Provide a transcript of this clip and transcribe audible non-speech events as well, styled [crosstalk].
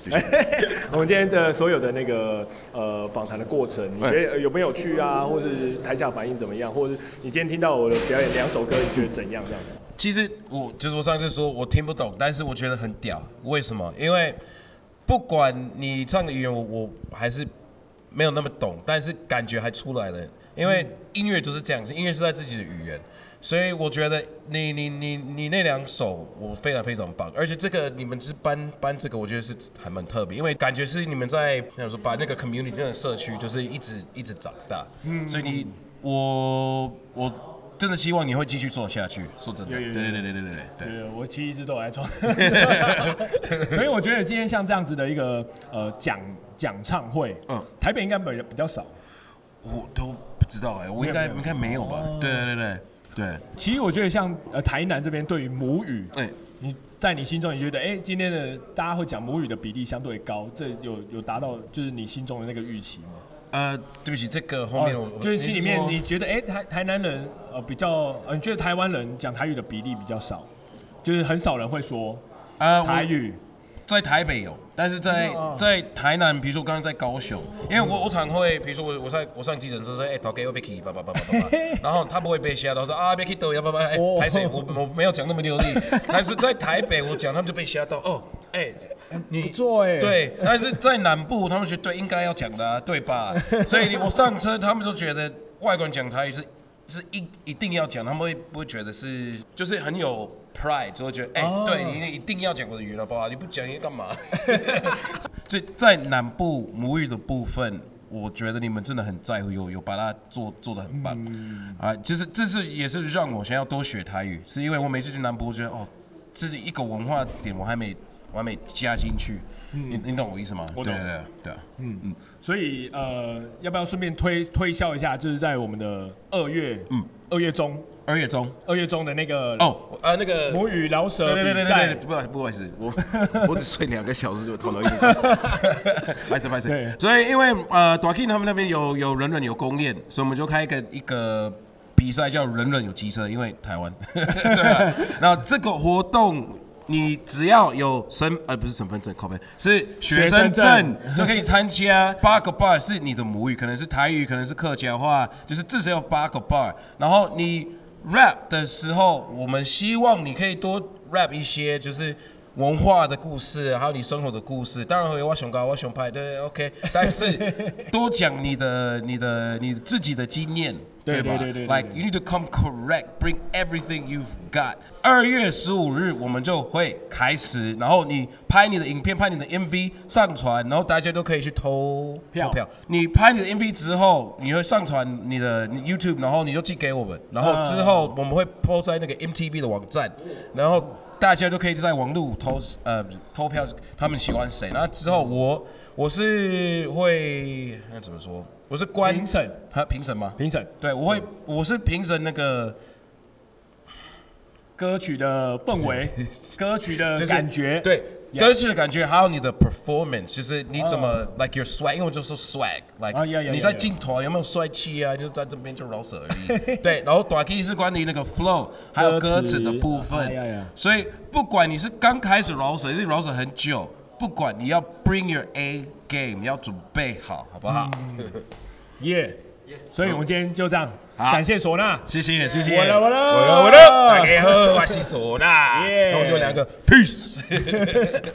[laughs] 我们今天的所有的那个呃访谈的过程，你觉得有没有趣啊？或者台下反应怎么样？或者你今天听到我的表演两首歌，你觉得怎样？这样子？其实我就是我上次说我听不懂，但是我觉得很屌。为什么？因为不管你唱的语言，我我还是没有那么懂，但是感觉还出来了。因为音乐就是这样子，音乐是在自己的语言。所以我觉得你你你你那两首我非常非常棒，而且这个你们是搬搬这个，我觉得是还蛮特别，因为感觉是你们在想说把那个 community 那个社区就是一直一直长大，嗯，所以你我我真的希望你会继续做下去，说真的，对对对对对对对，对，我其实一直都来做，[laughs] 所以我觉得今天像这样子的一个呃讲讲唱会，嗯，台北应该比比较少，我都不知道哎，我应该应该没有吧，对对对对。对，其实我觉得像呃台南这边对于母语，哎，你在你心中你觉得哎今天的大家会讲母语的比例相对高，这有有达到就是你心中的那个预期吗？呃，对不起，这个后面我就是心里面你觉得哎台台南人呃比较呃你觉得台湾人讲台语的比例比较少，就是很少人会说呃台语。在台北有，但是在在台南，比如说刚刚在高雄，因为我我常会，比如说我我在我上计程车说，[laughs] 哎，头家要别去，叭叭叭叭叭，然后他不会被吓到，说啊别去抖呀，叭叭，哎，拍谁？我我没有讲那么流利，但是在台北我讲，他们就被吓到，哦，[laughs] 哎，你做哎，对，但是在南部他们觉得对，应该要讲的啊，对吧？[laughs] 所以我上车，他们都觉得外国人讲台语是是一一定要讲，他们会不会觉得是就是很有。Pride 就会觉得，哎、欸，oh. 对你一定要讲我的语了吧？你不讲你干嘛？[laughs] 所以在南部母语的部分，我觉得你们真的很在乎，有有把它做做的很棒。嗯、啊，其实这是也是让我想要多学台语，是因为我每次去南部，我觉得哦，这是一个文化点，我还没我还没加进去。嗯、你你懂我意思吗？我懂对对对，嗯嗯。所以呃，要不要顺便推推销一下？就是在我们的二月，嗯，二月中。二月中，二月中的那个哦，呃，那个母语饶舌比赛，不不好意思，我 [laughs] 我只睡两个小时就头脑一点，不好意思不好意思。所以因为呃，大 King 他们那边有有人人有公练，所以我们就开一个一个比赛叫人人有机车，因为台湾，[laughs] 对啊，然后这个活动。你只要有身呃不是身份证，靠背是学生证就可以参加。八个 bar 是你的母语，可能是台语，可能是客家话，就是至少有八个 bar。然后你 rap 的时候，我们希望你可以多 rap 一些，就是文化的故事，还有你生活的故事。当然会有我想高，我想拍，对，OK。[laughs] 但是多讲你的、你的、你自己的经验。对吧？对对对对，Like you need to come correct, bring everything you've got。二月十五日我们就会开始，然后你拍你的影片，拍你的 MV 上传，然后大家都可以去投票。投票。你拍你的 MV 之后，你会上传你的 YouTube，然后你就寄给我们，然后之后我们会 post 在那个 MTV 的网站，然后大家都可以在网络投呃投票，他们喜欢谁。那之后我我是会那怎么说？我是观评审，他评审吗？评审，对，我会，我是评审那个歌曲的氛围，歌曲的 [laughs] 感觉，对，歌曲的感觉，还有你的 performance，就是你怎么 like your swag，因为我就说 swag，like 你在镜头有没有帅气啊？就是在这边就饶舌而已，[laughs] 对，然后短 K 是关于那个 flow，还有歌词的部分，所以不管你是刚开始饶舌，还是饶舌很久，不管你要 bring your A game，你要准备好，好不好？耶！所以我们今天就这样，感谢唢呐，谢谢谢谢，我了我了我了。我了，大家好，我是唢呐，那我们就两个 peace。[laughs]